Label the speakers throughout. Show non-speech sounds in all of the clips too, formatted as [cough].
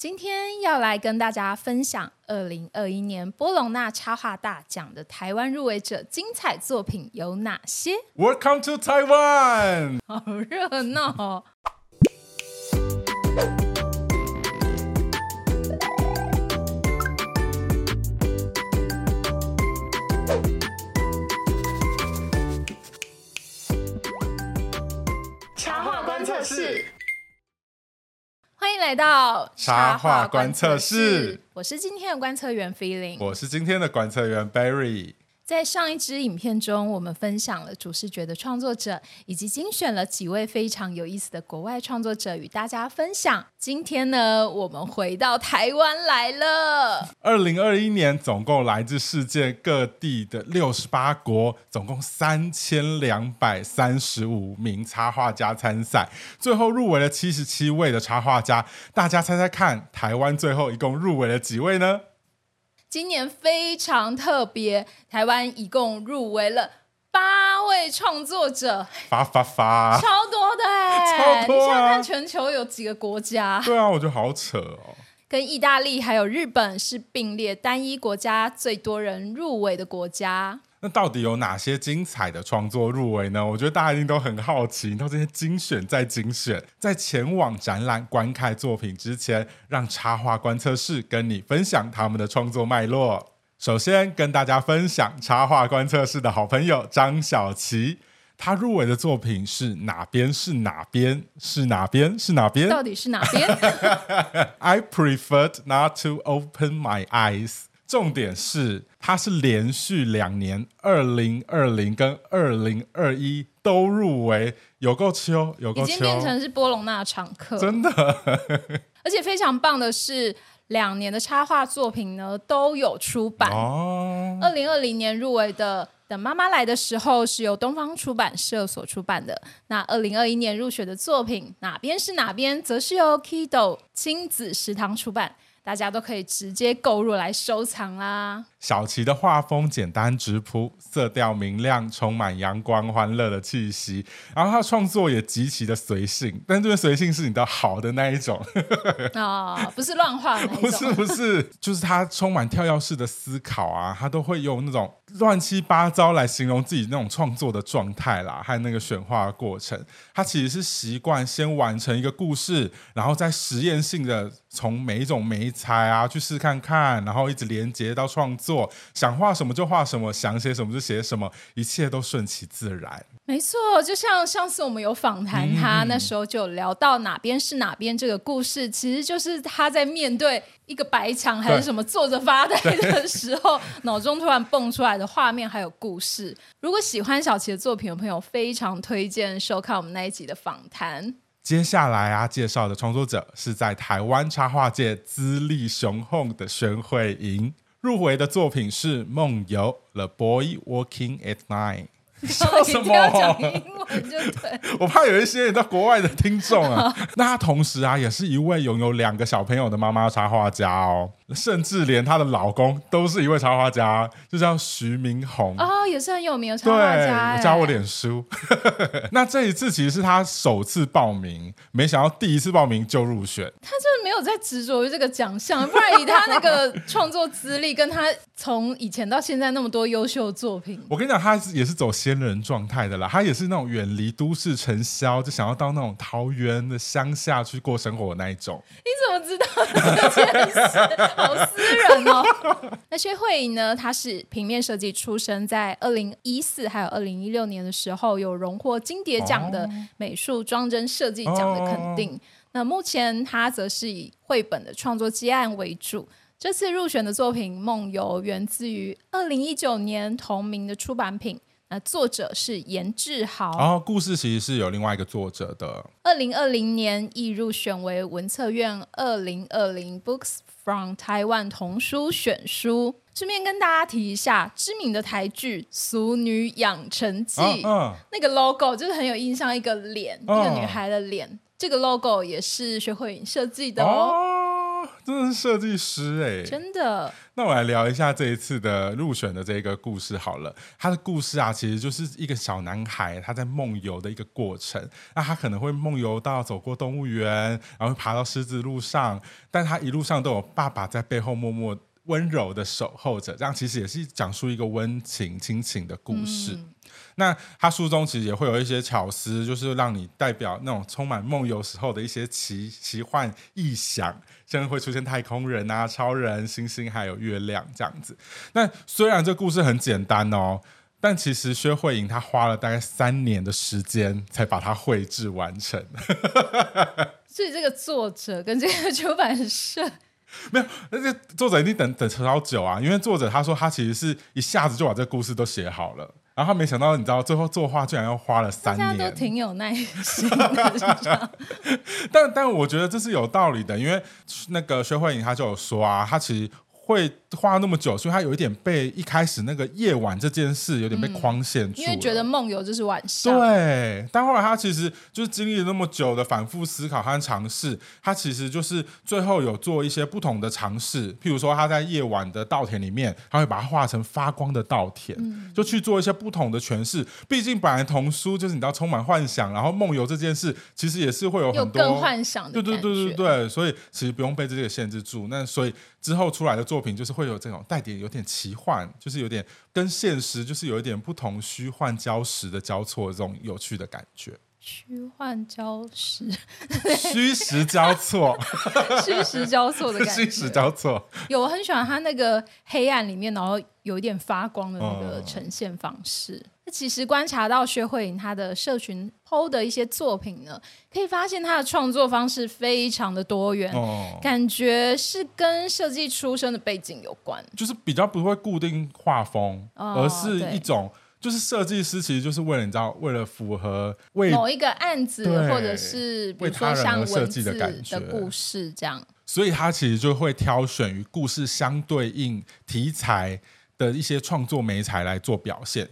Speaker 1: 今天要来跟大家分享二零二一年波隆纳插画大奖的台湾入围者精彩作品有哪些
Speaker 2: ？Welcome to Taiwan，[laughs]
Speaker 1: 好热闹哦！欢迎来到
Speaker 2: 插画观测室，
Speaker 1: 我是今天的观测员 Feeling，
Speaker 2: 我是今天的观测员 Barry。
Speaker 1: 在上一支影片中，我们分享了主视觉的创作者，以及精选了几位非常有意思的国外创作者与大家分享。今天呢，我们回到台湾来了。
Speaker 2: 二零二一年，总共来自世界各地的六十八国，总共三千两百三十五名插画家参赛，最后入围了七十七位的插画家。大家猜猜看，台湾最后一共入围了几位呢？
Speaker 1: 今年非常特别，台湾一共入围了八位创作者，
Speaker 2: 发发发，
Speaker 1: 超多的哎，[laughs]
Speaker 2: 超多啊！
Speaker 1: 你想看全球有几个国家？
Speaker 2: 对啊，我觉得好扯哦。
Speaker 1: 跟意大利还有日本是并列单一国家最多人入围的国家。
Speaker 2: 那到底有哪些精彩的创作入围呢？我觉得大家一定都很好奇。你到这些精选再精选，在前往展览观看作品之前，让插画观测室跟你分享他们的创作脉络。首先跟大家分享插画观测室的好朋友张小琪，他入围的作品是哪边是哪边是哪边是哪边？
Speaker 1: 到底是哪边？[laughs]
Speaker 2: I preferred not to open my eyes。重点是，它是连续两年，二零二零跟二零二一都入围，有够秋，有够秋，
Speaker 1: 已经变成是波隆纳常客，
Speaker 2: 真的。[laughs]
Speaker 1: 而且非常棒的是，两年的插画作品呢都有出版。哦，二零二零年入围的《等妈妈来的时候》是由东方出版社所出版的，那二零二一年入选的作品哪边是哪边，则是由 Kido 亲子食堂出版。大家都可以直接购入来收藏啦。
Speaker 2: 小琪的画风简单直朴，色调明亮，充满阳光欢乐的气息。然后他创作也极其的随性，但这个随性是你的好的那一种 [laughs]
Speaker 1: 哦，不是乱画
Speaker 2: 不是 [laughs] 不是，就是他充满跳跃式的思考啊，他都会用那种乱七八糟来形容自己那种创作的状态啦，还有那个选画的过程。他其实是习惯先完成一个故事，然后再实验性的从每一种媒材啊去试看看，然后一直连接到创作，想画什么就画什么，想写什么就写什么，一切都顺其自然。
Speaker 1: 没错，就像上次我们有访谈他，嗯、那时候就聊到哪边是哪边这个故事，其实就是他在面对一个白墙还是什么坐着发呆的时候，[laughs] 脑中突然蹦出来的画面还有故事。如果喜欢小琪的作品的朋友，非常推荐收看我们那一集的访谈。
Speaker 2: 接下来啊，介绍的创作者是在台湾插画界资历雄厚的宣慧莹，入围的作品是《梦游 The Boy Walking at Night》。笑 [laughs] 什
Speaker 1: 么？[laughs]
Speaker 2: 我怕有一些人到国外的听众啊，那他同时啊，也是一位拥有两个小朋友的妈妈插画家哦。甚至连她的老公都是一位插画家，就叫徐明宏
Speaker 1: 哦，也是很有名的插画家。
Speaker 2: 加我脸书。[laughs] 那这一次其实是他首次报名，没想到第一次报名就入选。
Speaker 1: 他就是没有在执着于这个奖项，不然以他那个创作资历，跟他从以前到现在那么多优秀作品，
Speaker 2: 我跟你讲，他也是走仙人状态的啦。他也是那种远离都市尘嚣，就想要到那种桃园的乡下去过生活的那一种。
Speaker 1: 你怎么知道这件事？[laughs] 好私人哦。那薛慧颖呢？她是平面设计出身，在二零一四还有二零一六年的时候，有荣获金蝶奖的美术装帧设计奖的肯定。哦、那目前她则是以绘本的创作接案为主。这次入选的作品《梦游》源自于二零一九年同名的出版品。那作者是严志豪。
Speaker 2: 哦，故事其实是有另外一个作者的。
Speaker 1: 二零二零年亦入选为文策院二零二零 Books from Taiwan 童书选书。顺便跟大家提一下，知名的台剧《俗女养成记》那个 logo 就是很有印象，一个脸，哦，一个女孩的脸。这个 logo 也是学会影设计的哦。哦
Speaker 2: 真的是设计师哎，
Speaker 1: 真的。
Speaker 2: 那我来聊一下这一次的入选的这个故事好了。他的故事啊，其实就是一个小男孩他在梦游的一个过程。那他可能会梦游到走过动物园，然后爬到狮子路上，但他一路上都有爸爸在背后默默温柔的守候着。这样其实也是讲述一个温情亲情的故事。嗯那他书中其实也会有一些巧思，就是让你代表那种充满梦游时候的一些奇奇幻异想，像会出现太空人啊、超人、星星还有月亮这样子。那虽然这故事很简单哦，但其实薛慧莹她花了大概三年的时间才把它绘制完成。
Speaker 1: 所以这个作者跟这个出版社
Speaker 2: 没有，那个作者一定等等超久啊，因为作者他说他其实是一下子就把这故事都写好了。然后没想到，你知道最后作画居然要花了三年，
Speaker 1: 大家都挺有耐心的。[laughs]
Speaker 2: 但但我觉得这是有道理的，因为那个薛慧颖她就有说啊，她其实。会花那么久，所以他有一点被一开始那个夜晚这件事有点被框限住，
Speaker 1: 因为觉得梦游就是晚上。
Speaker 2: 对，但后来他其实就是经历了那么久的反复思考和尝试，他其实就是最后有做一些不同的尝试，譬如说他在夜晚的稻田里面，他会把它画成发光的稻田，嗯、就去做一些不同的诠释。毕竟本来童书就是你知道充满幻想，然后梦游这件事其实也是会有很多
Speaker 1: 更幻想的，
Speaker 2: 对对对对对，所以其实不用被这个限制住。那所以。之后出来的作品就是会有这种带点有点奇幻，就是有点跟现实就是有一点不同虚幻交实的交错，这种有趣的感觉。
Speaker 1: 虚幻交实，
Speaker 2: 虚实交错，[laughs]
Speaker 1: 虚实交错的感觉。
Speaker 2: 虚实交错，
Speaker 1: 有我很喜欢他那个黑暗里面，然后有一点发光的那个呈现方式。嗯、其实观察到薛慧颖她的社群 PO 的一些作品呢，可以发现她的创作方式非常的多元，哦、感觉是跟设计出身的背景有关，
Speaker 2: 就是比较不会固定画风，哦、而是一种。就是设计师其实就是为了你知道，为了符合为
Speaker 1: 某一个案子，或者是比如说像文字的感觉的故事这样，
Speaker 2: 所以他其实就会挑选与故事相对应题材的一些创作媒材来做表现。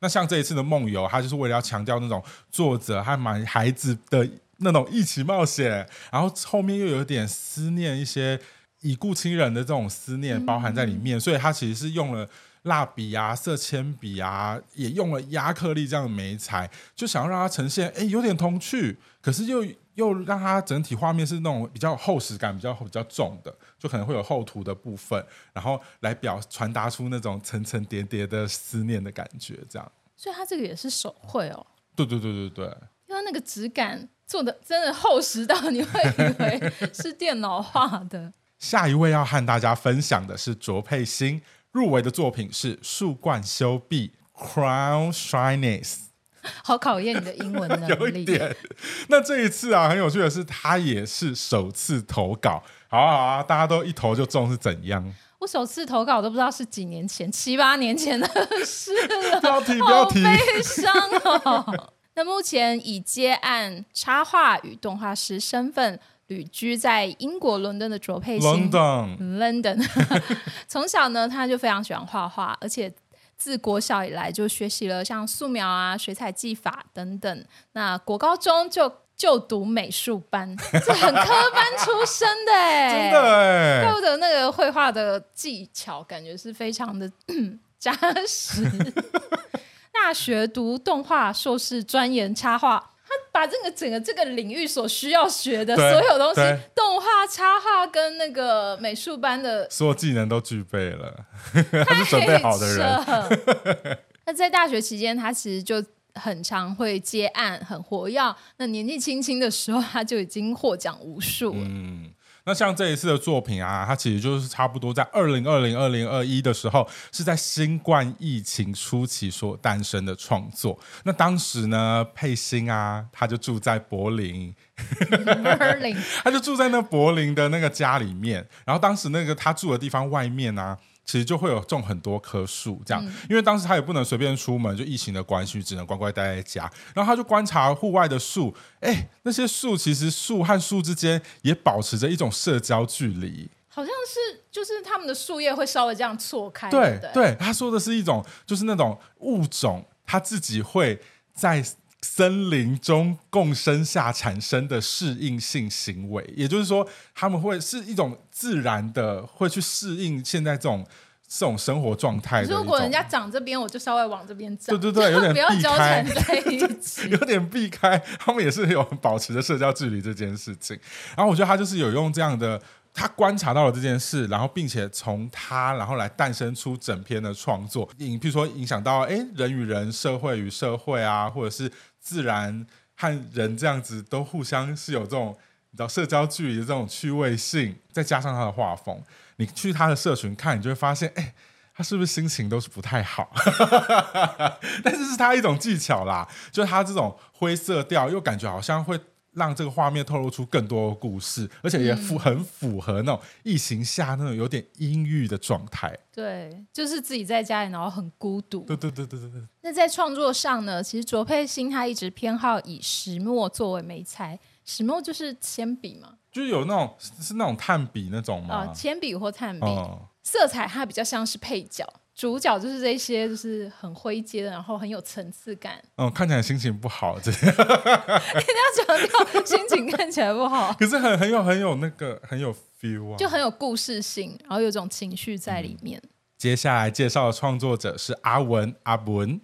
Speaker 2: 那像这一次的梦游，他就是为了要强调那种作者还蛮孩子的那种一起冒险，然后后面又有点思念一些已故亲人的这种思念包含在里面，嗯、所以他其实是用了。蜡笔啊，色铅笔啊，也用了压克力这样的媒材，就想要让它呈现，哎，有点童趣，可是又又让它整体画面是那种比较厚实感比较比较重的，就可能会有厚涂的部分，然后来表传达出那种层层叠叠的思念的感觉，这样。
Speaker 1: 所以它这个也是手绘哦。
Speaker 2: 对对对对对，
Speaker 1: 因为那个质感做的真的厚实到你会以为是电脑画的。
Speaker 2: 下一位要和大家分享的是卓佩欣。入围的作品是树冠修壁 （Crown Shyness），[laughs]
Speaker 1: 好考验你的英文能力。[laughs]
Speaker 2: 有一点。那这一次啊，很有趣的是，他也是首次投稿。好啊好啊，大家都一投就中是怎样？
Speaker 1: 我首次投稿都不知道是几年前，七八年前的事了。
Speaker 2: 不要提，不要提，
Speaker 1: 好悲伤哦。[laughs] 那目前以接案插画与动画师身份。旅居在英国伦敦的卓佩欣，London，London，从小呢，他就非常喜欢画画，而且自国小以来就学习了像素描啊、水彩技法等等。那国高中就就读美术班，[laughs] 是很科班出身的，[laughs]
Speaker 2: 真的哎，
Speaker 1: 怪不得那个绘画的技巧感觉是非常的 [clears throat] 扎实。[laughs] 大学读动画硕士，专研插画。他把这个整个这个领域所需要学的所有东西，动画、插画跟那个美术班的
Speaker 2: 所有技能都具备了，他是准备好的人。[laughs]
Speaker 1: 那在大学期间，他其实就很常会接案，很活跃。那年纪轻轻的时候，他就已经获奖无数了。嗯。
Speaker 2: 那像这一次的作品啊，它其实就是差不多在二零二零、二零二一的时候，是在新冠疫情初期所诞生的创作。那当时呢，佩欣啊，他就住在柏林，柏林，[laughs] 他就住在那柏林的那个家里面。然后当时那个他住的地方外面啊。其实就会有种很多棵树，这样，嗯、因为当时他也不能随便出门，就疫情的关系，只能乖乖待在家。然后他就观察户外的树，哎，那些树其实树和树之间也保持着一种社交距离，
Speaker 1: 好像是就是他们的树叶会稍微这样错开。
Speaker 2: 对对，他说的是一种就是那种物种，他自己会在森林中共生下产生的适应性行为，也就是说，他们会是一种自然的，会去适应现在这种这种生活状态。
Speaker 1: 如果人家长这边，我就稍微往这边长。
Speaker 2: 对对对，[laughs] 有点避开，
Speaker 1: 不要交缠 [laughs] 在一起，
Speaker 2: 有点避开。他们也是有保持着社交距离这件事情。然后我觉得他就是有用这样的。他观察到了这件事，然后并且从他，然后来诞生出整篇的创作，影，譬如说影响到哎人与人、社会与社会啊，或者是自然和人这样子都互相是有这种你知道社交距离的这种趣味性，再加上他的画风，你去他的社群看，你就会发现，哎，他是不是心情都是不太好？[laughs] 但是是他一种技巧啦，就是他这种灰色调，又感觉好像会。让这个画面透露出更多的故事，而且也符很符合那种疫情下那种有点阴郁的状态。
Speaker 1: 对，就是自己在家里，然后很孤独。
Speaker 2: 对对对对对对。
Speaker 1: 那在创作上呢？其实卓佩欣他一直偏好以石墨作为媒材，石墨就是铅笔嘛，
Speaker 2: 就是有那种是那种炭笔那种吗？
Speaker 1: 啊，铅笔或炭笔，哦、色彩它比较像是配角。主角就是这些，就是很灰阶的，然后很有层次感。
Speaker 2: 嗯，看起来心情不好，这样。
Speaker 1: 一定要强调心情看起来不好。
Speaker 2: 可是很很有很有那个很有 feel 啊，
Speaker 1: 就很有故事性，然后有种情绪在里面。嗯，
Speaker 2: 接下来介绍的创作者是阿文阿文。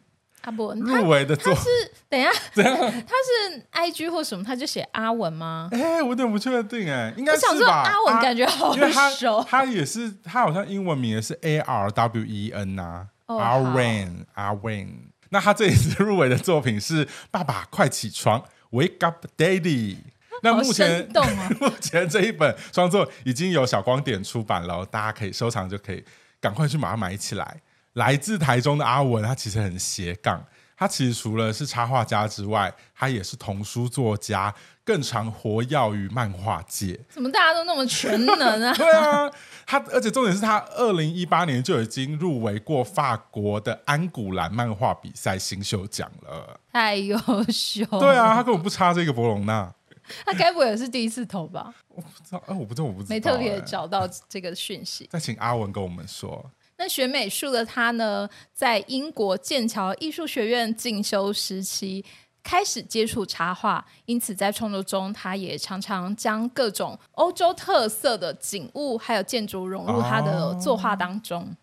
Speaker 1: 阿文
Speaker 2: 入围的作
Speaker 1: 他是等一下？[laughs] 他是 I G 或什么，他就写阿文吗？
Speaker 2: 哎、欸，我有点不确定哎，应该是吧？我想说
Speaker 1: 阿文感觉好熟，
Speaker 2: 他，他也是，他好像英文名也是 A R W E N 啊，阿文阿文。那他这一次入围的作品是《爸爸快起床》，Wake Up Daddy。那目前，
Speaker 1: 哦、
Speaker 2: 目前这一本创作已经有小光点出版了，大家可以收藏，就可以赶快去把它买起来。来自台中的阿文，他其实很斜杠。他其实除了是插画家之外，他也是童书作家，更常活跃于漫画界。
Speaker 1: 怎么大家都那么全能啊？[laughs]
Speaker 2: 对啊，他而且重点是他二零一八年就已经入围过法国的安古兰漫画比赛新秀奖了，
Speaker 1: 太优秀。
Speaker 2: 对啊，他根本不差这个博隆纳。
Speaker 1: 他该不会也是第一次投吧？
Speaker 2: 我不知道，哎，我不知道，我不知道，
Speaker 1: 没特别找到这个讯息。
Speaker 2: 再请阿文跟我们说。
Speaker 1: 那学美术的他呢，在英国剑桥艺术学院进修时期开始接触插画，因此在创作中，他也常常将各种欧洲特色的景物还有建筑融入他的作画当中。哦、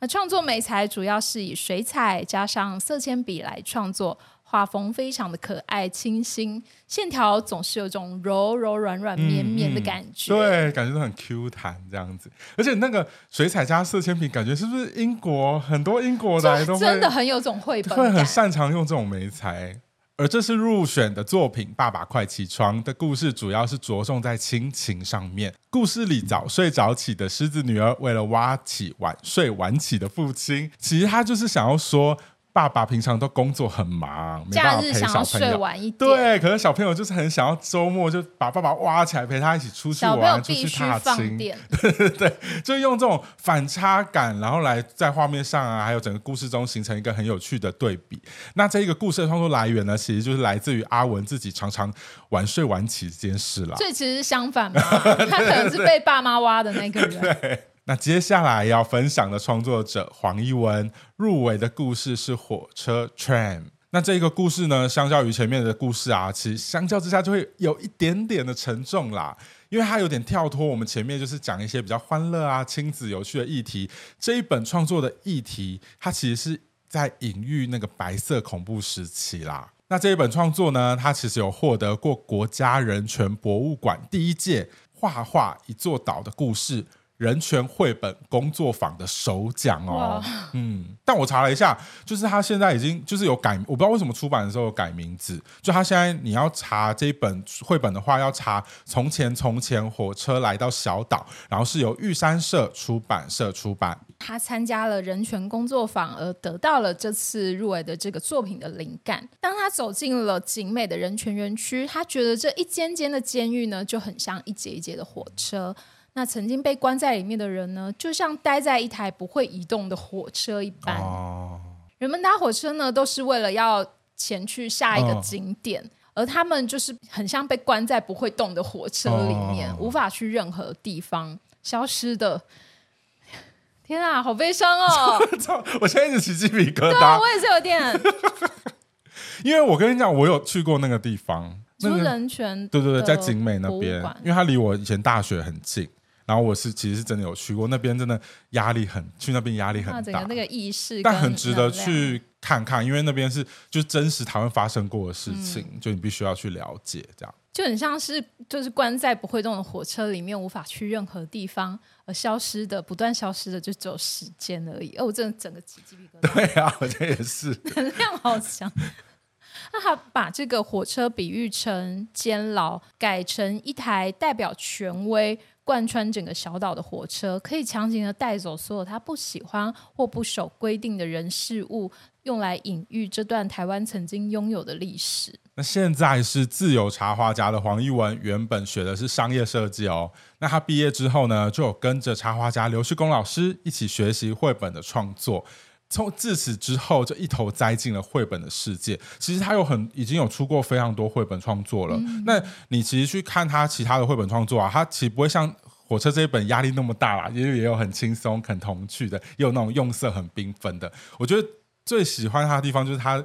Speaker 1: 那创作美材主要是以水彩加上色铅笔来创作。画风非常的可爱清新，线条总是有种柔柔软软绵绵的感觉，
Speaker 2: 嗯嗯，对，感觉都很 Q 弹这样子。而且那个水彩加色铅笔，感觉是不是英国很多英国来都
Speaker 1: 真的很有种绘本，
Speaker 2: 会很擅长用这种媒材。而这次入选的作品《爸爸快起床》的故事，主要是着重在亲情上面。故事里早睡早起的狮子女儿，为了挖起晚睡晚起的父亲，其实他就是想要说。爸爸平常都工作很忙，没办法陪小朋友。假日想要睡晚一点。对，可是小朋友就是很想要周末就把爸爸挖起来陪他一起出去玩，出去踏青。[laughs] 对对对，就用这种反差感，然后来在画面上啊，还有整个故事中形成一个很有趣的对比。那这一个故事的创作来源呢，其实就是来自于阿文自己常常晚睡晚起这件事了。
Speaker 1: 所以其实是相反嘛，他可能是被爸妈挖的那个人。[laughs]
Speaker 2: 对。那接下来要分享的创作者黄一文入围的故事是火车 Train。那这个故事呢，相较于前面的故事啊，其实相较之下就会有一点点的沉重啦，因为它有点跳脱我们前面就是讲一些比较欢乐啊、亲子有趣的议题。这一本创作的议题，它其实是在隐喻那个白色恐怖时期啦。那这一本创作呢，它其实有获得过国家人权博物馆第一届画画一座岛的故事。人权绘本工作坊的首奖哦，嗯，但我查了一下，就是他现在已经就是有改，我不知道为什么出版的时候有改名字。就他现在你要查这一本绘本的话，要查《从前从前火车来到小岛》，然后是由玉山社出版社出版。
Speaker 1: 他参加了人权工作坊，而得到了这次入围的这个作品的灵感。当他走进了景美的人权园区，他觉得这一间间的监狱呢，就很像一节一节的火车。那曾经被关在里面的人呢，就像待在一台不会移动的火车一般。哦、人们搭火车呢，都是为了要前去下一个景点，哦、而他们就是很像被关在不会动的火车里面，哦、无法去任何地方，消失的。[laughs] 天啊，好悲伤哦！[laughs]
Speaker 2: 我现在一直起鸡皮疙瘩。
Speaker 1: 对啊，我也是有点。[laughs]
Speaker 2: 因为我跟你讲，我有去过那个地方，那个
Speaker 1: 人权
Speaker 2: 对对对，在景美那边，因为它离我以前大学很近。然后我是其实是真的有去过那边，真的压力很，去那边压力很大。
Speaker 1: 那，那个意识，
Speaker 2: 但很值得去看看，因为那边是就真实台湾发生过的事情，嗯、就你必须要去了解，这样
Speaker 1: 就很像是就是关在不会动的火车里面，无法去任何地方，而消失的不断消失的就只有时间而已。哦，我真的整个起鸡皮疙瘩。[laughs]
Speaker 2: 对啊，我觉得也是，
Speaker 1: 能量好强。那他把这个火车比喻成监牢，改成一台代表权威。贯穿整个小岛的火车，可以强行的带走所有他不喜欢或不守规定的人事物，用来隐喻这段台湾曾经拥有的历史。
Speaker 2: 那现在是自由插画家的黄一文，原本学的是商业设计哦。那他毕业之后呢，就有跟着插画家刘旭公老师一起学习绘本的创作。从自此之后，就一头栽进了绘本的世界。其实他有很已经有出过非常多绘本创作了。嗯、那你其实去看他其他的绘本创作啊，他其实不会像火车这一本压力那么大啦，也也有很轻松、很童趣的，也有那种用色很缤纷的。我觉得最喜欢他的地方就是他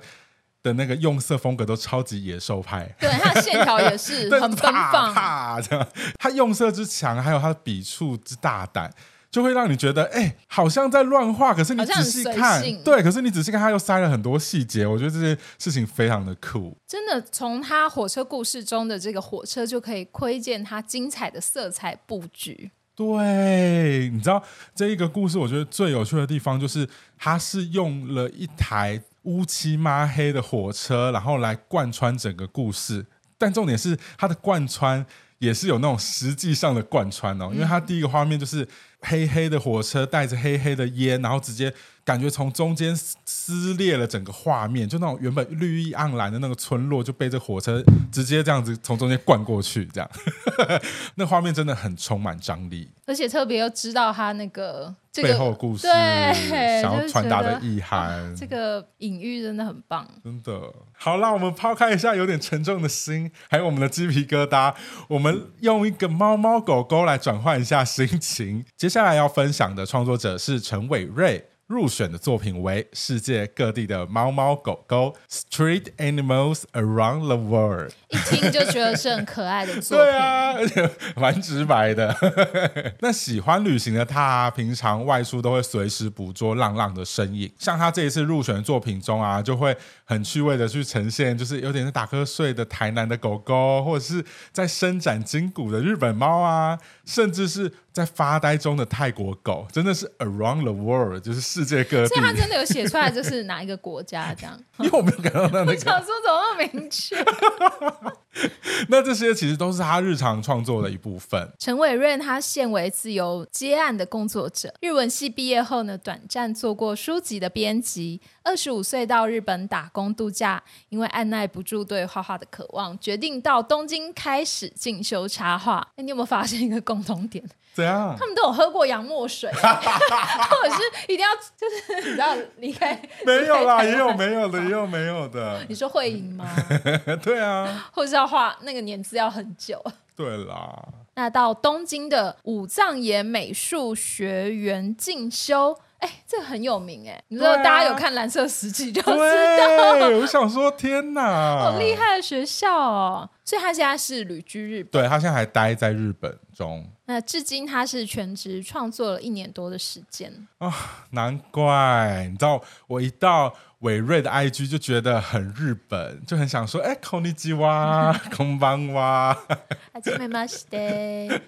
Speaker 2: 的那个用色风格都超级野兽派。
Speaker 1: 对，他的线条也是 [laughs] 很奔放，
Speaker 2: 啪这样。他用色之强，还有他的笔触之大胆。就会让你觉得，哎、欸，好像在乱画，可是你仔细看，对，可是你仔细看，他又塞了很多细节。我觉得这些事情非常的酷。
Speaker 1: 真的，从他火车故事中的这个火车就可以窥见他精彩的色彩布局。
Speaker 2: 对，你知道这一个故事，我觉得最有趣的地方就是，他是用了一台乌漆抹黑的火车，然后来贯穿整个故事。但重点是，它的贯穿也是有那种实际上的贯穿哦，因为它第一个画面就是。黑黑的火车带着黑黑的烟，然后直接感觉从中间撕裂了整个画面，就那种原本绿意盎然的那个村落就被这火车直接这样子从中间灌过去，这样，[laughs] 那画面真的很充满张力，
Speaker 1: 而且特别又知道他那个。这个、
Speaker 2: 背后故事，
Speaker 1: 对，
Speaker 2: 想要传达的意涵，
Speaker 1: 哦，这个隐喻真的很棒，
Speaker 2: 真的。好啦，我们抛开一下有点沉重的心，还有我们的鸡皮疙瘩，我们用一个猫猫狗狗来转换一下心情。接下来要分享的创作者是陈伟瑞。入选的作品为世界各地的猫猫狗狗 （Street Animals Around the World），
Speaker 1: 一听就觉得是很可爱的作品。[laughs]
Speaker 2: 对啊，而且蛮直白的。[laughs] 那喜欢旅行的他，平常外出都会随时捕捉浪浪的身影。像他这一次入选的作品中啊，就会很趣味的去呈现，就是有点是打瞌睡的台南的狗狗，或者是在伸展筋骨的日本猫啊，甚至是在发呆中的泰国狗，真的是 Around the World，就是世界各地。
Speaker 1: 所以他真的有写出来，就是哪一个国家这样？[laughs]
Speaker 2: 因为我没有感到那个。[laughs] 我
Speaker 1: 想说怎么那么明确？[laughs]
Speaker 2: 那这些其实都是他日常创作的一部分。
Speaker 1: 陈伟润他现为自由接案的工作者，日文系毕业后呢，短暂做过书籍的编辑。二十五岁到日本打工度假，因为按耐不住对画画的渴望，决定到东京开始进修插画。哎，你有没有发现一个共同点？
Speaker 2: 怎样？
Speaker 1: 他们都有喝过洋墨水，[laughs] 或者是一定要就是 [laughs] 你知道离开？[laughs]
Speaker 2: 没有啦，也有没有的，也有没有的。
Speaker 1: 你说会赢吗？
Speaker 2: 对啊，
Speaker 1: 或者是要画那个年资要很久。
Speaker 2: 对啦，
Speaker 1: 那到东京的武藏野美术学园进修。哎，这个很有名哎，你知道大家有看《蓝色时期》就知道。
Speaker 2: 对，我想说，天哪，
Speaker 1: 好厉害的学校哦！所以他现在是旅居日本，
Speaker 2: 对，他现在还待在日本中。
Speaker 1: 那至今他是全职创作了一年多的时间
Speaker 2: 啊、哦，难怪你知道，我一到伟瑞的 IG 就觉得很日本，就很想说，哎，[laughs] こんにちは，こんばんは，[laughs]
Speaker 1: はじめまして。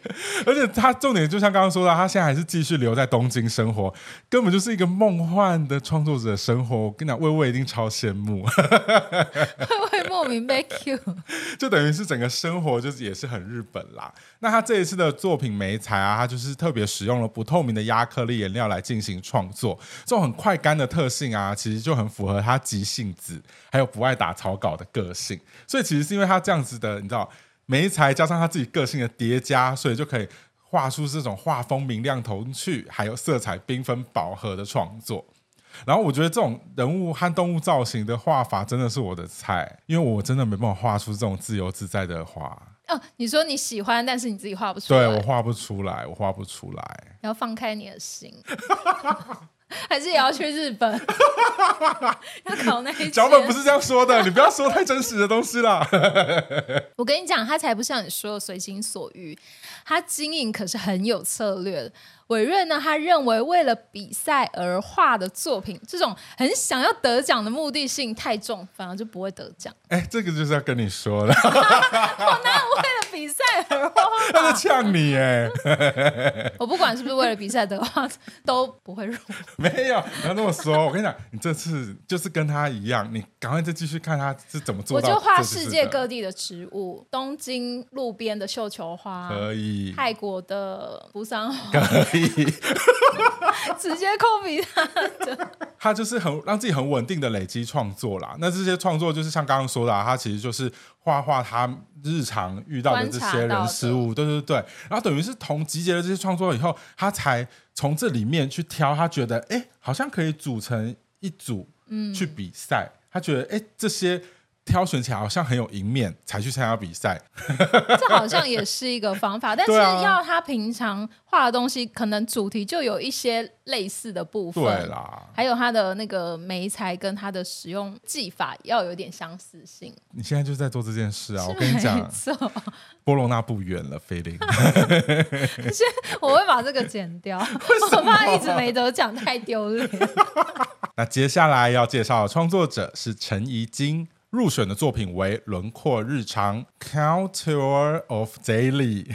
Speaker 2: 而且他重点就像刚刚说到，他现在还是继续留在东京生活，根本就是一个梦幻的创作者的生活。我跟你讲，魏魏一定超羡慕，[laughs]
Speaker 1: 魏魏莫名被 Q，
Speaker 2: 就等于是整个生活就是也是很日本啦。那他这一次的作品媒材啊，他就是特别使用了不透明的压克力颜料来进行创作，这种很快干的特性啊，其实就很符 合他急性子，还有不爱打草稿的个性。所以其实是因为他这样子的，你知道，眉材加上他自己个性的叠加，所以就可以画出这种画风明亮童趣，还有色彩缤纷饱和的创作。然后我觉得这种人物和动物造型的画法真的是我的菜，因为我真的没办法画出这种自由自在的画。
Speaker 1: 哦，你说你喜欢，但是你自己画不出来。
Speaker 2: 对，我画不出来，我画不出来。
Speaker 1: 要放开你的心。[laughs] 还是也要去日本？[laughs] 要考那一
Speaker 2: 脚本不是这样说的，你不要说太真实的东西啦。[laughs]
Speaker 1: 我跟你讲，他才不像你说的随心所欲，他经营可是很有策略的。委任呢，他认为为了比赛而画的作品，这种很想要得奖的目的性太重，反而就不会得奖。
Speaker 2: 哎，这个就是要跟你说了。[laughs] [laughs]
Speaker 1: 我哪有为了比赛而画？
Speaker 2: 他在呛你哎！
Speaker 1: 我不管是不是为了比赛的话，都不会入。
Speaker 2: 没有，不要这么说。我跟你讲，你这次就是跟他一样，你赶快再继续看他是怎么做到。
Speaker 1: 我就画世界各地的植物，东京路边的绣球花，
Speaker 2: 可以；
Speaker 1: 泰国的扶桑花。[laughs] 直接 copy 他的，[laughs]
Speaker 2: 他就是很让自己很稳定的累积创作啦。那这些创作就是像刚刚说的，啊，他其实就是画画他日常遇到的这些人事物，对对对。然后等于是同集结了这些创作以后，他才从这里面去挑，他觉得哎，好像可以组成一组，嗯，去比赛。他觉得哎，这些。挑选起来好像很有赢面，才去参加比赛。[laughs]
Speaker 1: 这好像也是一个方法，但是要他平常画的东西，可能主题就有一些类似的部分。
Speaker 2: 对啦，
Speaker 1: 还有他的那个媒材跟他的使用技法要有点相似性。
Speaker 2: 你现在就在做这件事啊！我跟你讲，波隆那不远了，菲林。
Speaker 1: 先，我会把这个剪掉，我怕一直没得奖太丢脸。[laughs]
Speaker 2: 那接下来要介绍的创作者是陈怡菁。入选的作品为《轮廓日常》（Couture of Daily）。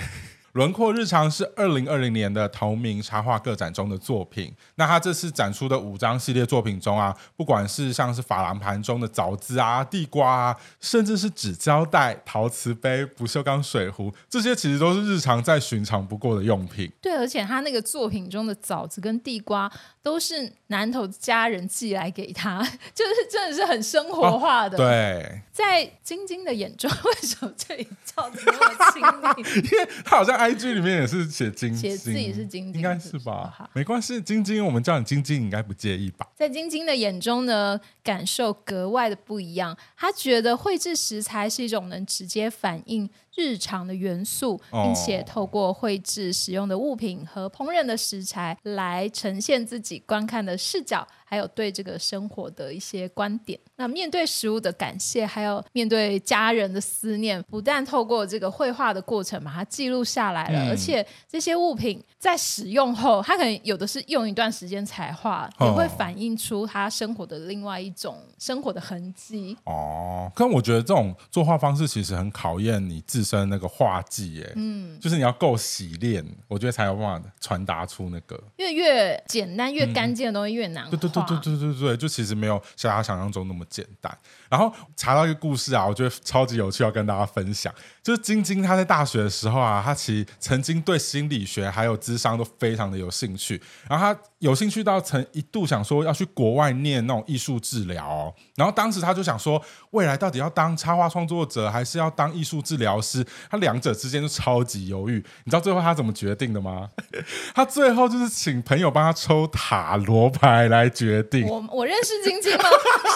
Speaker 2: 轮廓日常是二零二零年的同名插画个展中的作品。那他这次展出的五张系列作品中啊，不管是像是珐琅盘中的枣子啊、地瓜啊，甚至是纸胶带、陶瓷杯、不锈钢水壶，这些其实都是日常再寻常不过的用品。
Speaker 1: 对，而且他那个作品中的枣子跟地瓜都是南头家人寄来给他，[laughs] 就是真的是很生活化的。
Speaker 2: 哦、对，
Speaker 1: 在晶晶的眼中，为什么这里叫的那么亲密？[laughs]
Speaker 2: 因为他好像。IG 里面也是写晶晶，
Speaker 1: 写自己是晶晶，
Speaker 2: 应该是吧？没关系，晶晶，我们叫你晶晶，你应该不介意吧？
Speaker 1: 在晶晶的眼中呢，感受格外的不一样。他觉得绘制食材是一种能直接反映日常的元素，并且透过绘制使用的物品和烹饪的食材来呈现自己观看的视角。还有对这个生活的一些观点，那面对食物的感谢，还有面对家人的思念，不但透过这个绘画的过程把它记录下来了，嗯、而且这些物品在使用后，它可能有的是用一段时间才画，哦、也会反映出他生活的另外一种生活的痕迹。
Speaker 2: 哦，可我觉得这种作画方式其实很考验你自身那个画技，哎，嗯，就是你要够洗练，我觉得才有办法传达出那个，
Speaker 1: 因为越简单越干净的东西越难对对对。对对对对，就其实没有像他想象中那么简单。然后查到一个故事啊，我觉得超级有趣，要跟大家分享。就是晶晶他在大学的时候啊，她其实曾经对心理学还有智商都非常的有兴趣。然后她有兴趣到曾一度想说要去国外念那种艺术治疗哦。然后当时她就想说，未来到底要当插画创作者还是要当艺术治疗师？她两者之间就超级犹豫。你知道最后她怎么决定的吗？[laughs] 她最后就是请朋友帮她抽塔罗牌来决定。我我认识晶晶吗？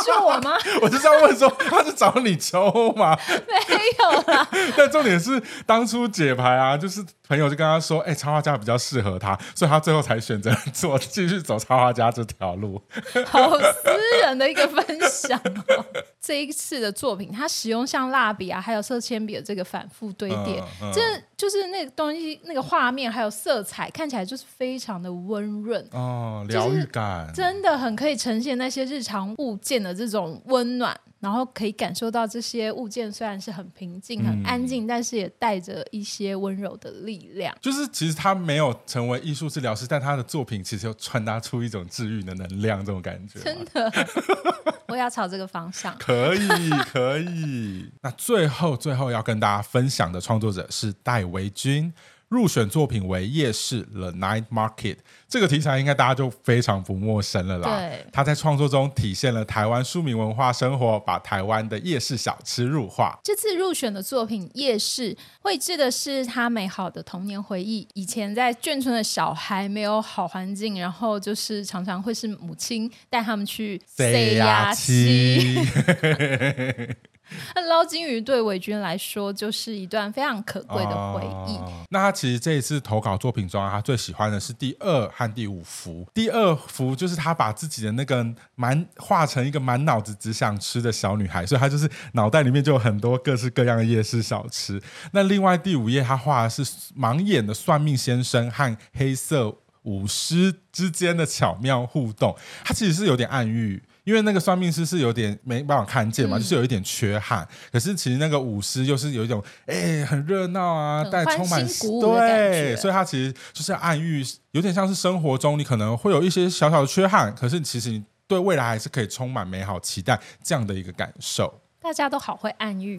Speaker 1: 是我吗？[laughs]
Speaker 2: 我就这样问说，他是找你抽吗？[laughs]
Speaker 1: 没有啦。[laughs]
Speaker 2: 但重点是当初解牌啊，就是朋友就跟他说，哎、欸，插画家比较适合他，所以他最后才选择做继续走插画家这条路。[laughs]
Speaker 1: 好私人的一个分享哦。[laughs] 这一次的作品，他使用像蜡笔啊，还有色铅笔的这个反复堆叠，嗯嗯、这就是那个东西，那个画面还有色彩，看起来就是非常的温润
Speaker 2: 哦，疗愈感，
Speaker 1: 真的很可以呈现那些日常物件的这种温暖。然后可以感受到这些物件虽然是很平静、很安静，嗯、但是也带着一些温柔的力量。
Speaker 2: 就是其实他没有成为艺术治疗师，但他的作品其实又传达出一种治愈的能量，这种感觉。
Speaker 1: 真的，[laughs] 我要朝这个方向。
Speaker 2: 可以，[laughs] 可以。那最后，最后要跟大家分享的创作者是戴维均。入选作品为《夜市 The Night Market》，这个题材应该大家就非常不陌生了啦。对，他在创作中体现了台湾庶民文化生活，把台湾的夜市小吃入画。
Speaker 1: 这次入选的作品《夜市》，绘制的是他美好的童年回忆。以前在眷村的小孩没有好环境，然后就是常常会是母亲带他们去塞牙七。[laughs] [laughs] 那捞金鱼对维君来说就是一段非常可贵的回
Speaker 2: 忆。那他其实这一次投稿作品中，他最喜欢的是第二和第五幅。第二幅就是他把自己的那个满画成一个满脑子只想吃的小女孩，所以他就是脑袋里面就有很多各式各样的夜市小吃。那另外第五页他画的是盲眼的算命先生和黑色舞狮之间的巧妙互动，它其实是有点暗喻。因为那个算命师是有点没办法看见嘛，嗯、就是有一点缺憾。可是其实那个舞狮又是有一种哎很热闹啊，带充满对，所以他其实就是暗喻，有点像是生活中你可能会有一些小小的缺憾，可是其实你对未来还是可以充满美好期待这样的一个感受。
Speaker 1: 大家都好会暗喻，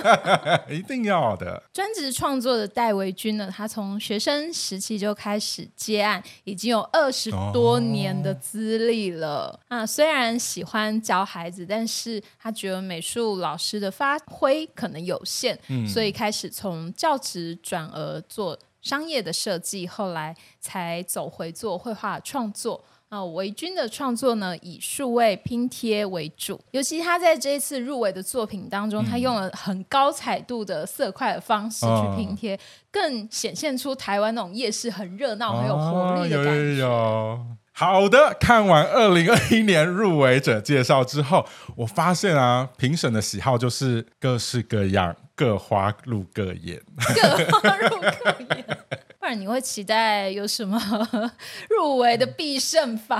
Speaker 1: [laughs]
Speaker 2: 一定要的。
Speaker 1: 专职创作的戴维君呢，他从学生时期就开始接案，已经有二十多年的资历了。哦、啊，虽然喜欢教孩子，但是他觉得美术老师的发挥可能有限，嗯、所以开始从教职转而做商业的设计，后来才走回做绘画创作。啊，维君的创作呢，以数位拼贴为主，尤其他在这一次入围的作品当中，嗯、他用了很高彩度的色块的方式去拼贴，哦、更显现出台湾那种夜市很热闹、很有活力的感觉。哦、有有有
Speaker 2: 好的，看完二零二一年入围者介绍之后，我发现啊，评审的喜好就是各式各样，各花入各眼，
Speaker 1: 各花入各眼。不然你会期待有什么 [laughs] 入围的必胜法？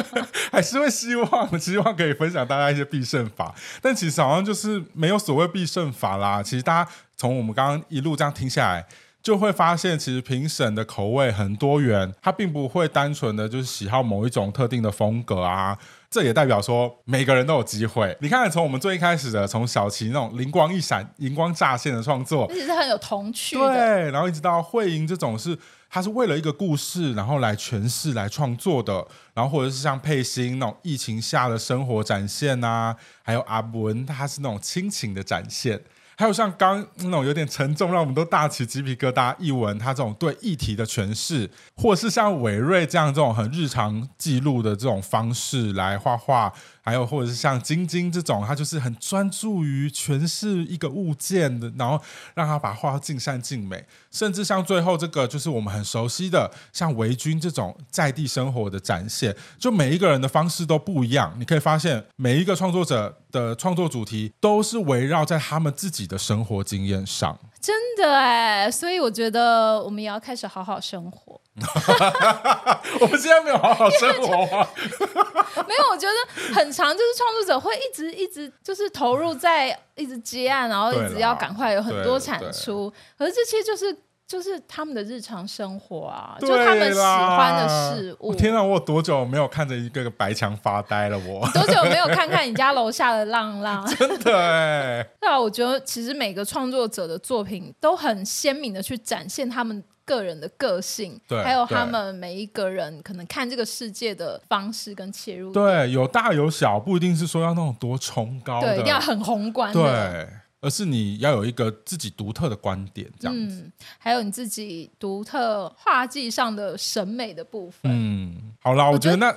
Speaker 1: [laughs]
Speaker 2: 还是会希望希望可以分享大家一些必胜法，但其实好像就是没有所谓必胜法啦。其实大家从我们刚刚一路这样听下来，就会发现其实评审的口味很多元，他并不会单纯的就是喜好某一种特定的风格啊。这也代表说每个人都有机会。你看，从我们最一开始的，从小琪那种灵光一闪、荧光乍现的创作，
Speaker 1: 其实是很有童趣。
Speaker 2: 对，然后一直到慧莹这种是，他是为了一个故事，然后来诠释、来创作的。然后或者是像佩欣那种疫情下的生活展现啊，还有阿文，他是那种亲情的展现。还有像刚那种有点沉重，让我们都大起鸡皮疙瘩。艺文他这种对议题的诠释，或是像伟瑞这样这种很日常记录的这种方式来画画。还有，或者是像晶晶这种，他就是很专注于诠释一个物件的，然后让他把画尽善尽美。甚至像最后这个，就是我们很熟悉的，像维君这种在地生活的展现，就每一个人的方式都不一样。你可以发现，每一个创作者的创作主题都是围绕在他们自己的生活经验上。
Speaker 1: 真的哎，所以我觉得我们也要开始好好生活。[laughs]
Speaker 2: 我们现在没有好好生活吗？[laughs]
Speaker 1: 没有，我觉得很长，就是创作者会一直一直就是投入在一直接案，然后一直要赶快有很多产出。可是这些就是。就是他们的日常生活啊，就他们喜欢的事物。
Speaker 2: 天哪，我有多久没有看着一个个白墙发呆了？我 [laughs]
Speaker 1: 多久没有看看你家楼下的浪浪？[laughs]
Speaker 2: 真的哎。
Speaker 1: 对啊，我觉得其实每个创作者的作品都很鲜明的去展现他们个人的个性，对，还有他们每一个人可能看这个世界的方式跟切入。
Speaker 2: 对，有大有小，不一定是说要那种多崇高的，
Speaker 1: 对，一定要很宏观的。
Speaker 2: 对。而是你要有一个自己独特的观点，这样子，
Speaker 1: 嗯，还有你自己独特画技上的审美的部分。
Speaker 2: 嗯，好啦，我觉得那，[laughs]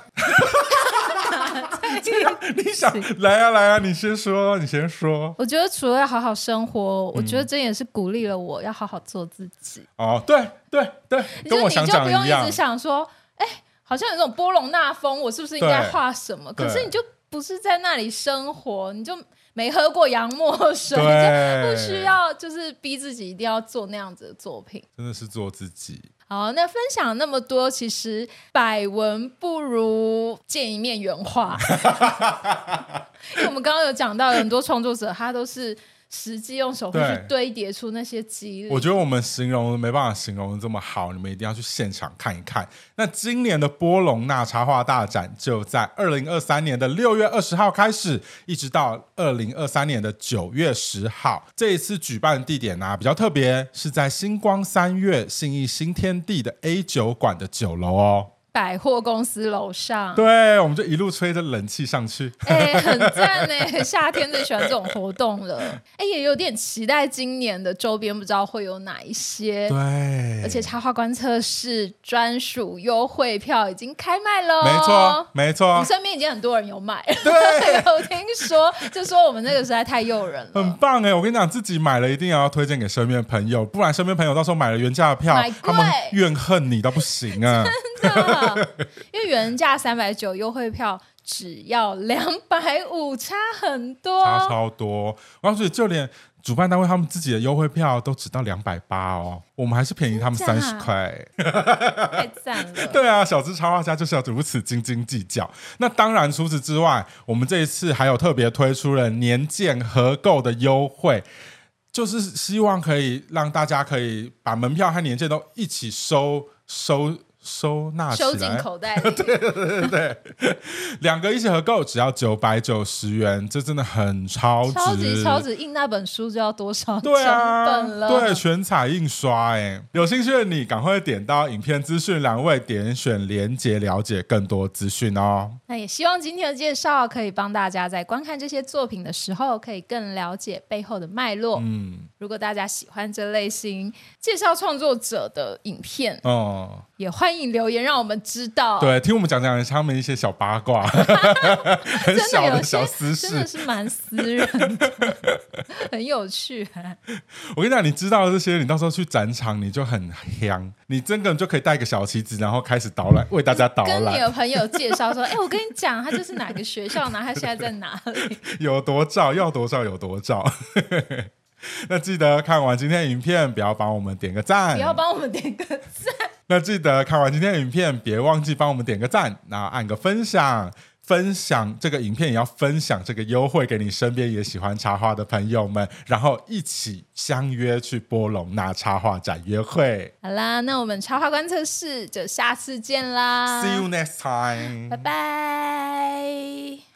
Speaker 2: 你想来啊来啊，你先说，你先说。
Speaker 1: 我觉得除了要好好生活，我觉得这也是鼓励了我要好好做自己。
Speaker 2: 哦，对对对，跟我想讲一样。你就不用
Speaker 1: 一直想说，哎，好像有这种波隆那风，我是不是应该画什么？可是你就不是在那里生活，你就。没喝过洋墨水，就不需要，就是逼自己一定要做那样子的作品。
Speaker 2: 真的是做自己。
Speaker 1: 好，那分享那么多，其实百闻不如见一面原话。[laughs] 因为我们刚刚有讲到，很多创作者他都是。实际用手会去堆叠出那些肌理。
Speaker 2: 我觉得我们形容没办法形容的这么好，你们一定要去现场看一看。那今年的波隆那插画大展就在二零二三年的六月二十号开始，一直到二零二三年的九月十号。这一次举办的地点呢、啊、比较特别，是在星光三月信义新天地的 A 酒馆的九楼哦。
Speaker 1: 百货公司楼上。
Speaker 2: 对，我们就一路吹着冷气上去，
Speaker 1: 哎、欸，很赞呢！[laughs] 夏天最喜欢这种活动了。哎、欸，也有点期待今年的周边，不知道会有哪一些。
Speaker 2: 对，
Speaker 1: 而且插画观测室专属优惠票已经开卖了，
Speaker 2: 没错，没错，
Speaker 1: 你身边已经很多人有买。
Speaker 2: 对，[laughs]
Speaker 1: 有听说，就说我们那个实在太诱人了，
Speaker 2: 很棒哎！我跟你讲，自己买了一定要推荐给身边的朋友，不然身边朋友到时候买了原价的票，他们怨恨你到不行啊！[laughs]
Speaker 1: 真的，[laughs] 因为原价三百九，优惠票只要两百五，差很多，
Speaker 2: 差超多。我告诉你，就连主办单位他们自己的优惠票都只到两百八哦，我们还是便宜他们三十块，
Speaker 1: 太赞了！[laughs]
Speaker 2: 对啊，小资插画家就是要如此斤斤计较。那当然，除此之外，我们这一次还有特别推出了年鉴合购的优惠。就是希望可以让大家可以把门票和年鉴都一起收收收纳
Speaker 1: 收进口袋里。[laughs]
Speaker 2: 对对对对，两个一起合购只要九百九十元，这真的很超值，
Speaker 1: 超级超值！印那本书就要多少？
Speaker 2: 对啊，
Speaker 1: 本了
Speaker 2: 对，全彩印刷。哎，有兴趣的你赶快点到影片资讯栏位，点选连结了解更多资讯哦。
Speaker 1: 那也希望今天的介绍可以帮大家在观看这些作品的时候，可以更了解背后的脉络。嗯，如果大家喜欢这类型介绍创作者的影片，哦，也欢迎留言让我们知道。
Speaker 2: 对，听我们讲讲他们一些小八卦，[laughs] 很小的小私事，
Speaker 1: 真的是蛮私人的，很有趣。
Speaker 2: 我跟你讲，你知道这些，你到时候去展场你就很香，你真的就可以带个小旗子，然后开始导览，为大家导览。
Speaker 1: 跟你的朋友介绍说，哎、欸，我跟你讲，他就是哪个学校，然后他现在在哪里，[laughs]
Speaker 2: 有多照，要多照有多照。[laughs] 那记得看完今天影片，不要帮我们点个赞，
Speaker 1: 不要帮我们点个赞。
Speaker 2: 那记得看完今天的影片，别忘记帮我们点个赞，然后按个分享，分享这个影片也要分享这个优惠给你身边也喜欢插画的朋友们，然后一起相约去波隆那插画展约会。
Speaker 1: 好啦，那我们插画观测室就下次见啦
Speaker 2: ，See you next time，
Speaker 1: 拜拜。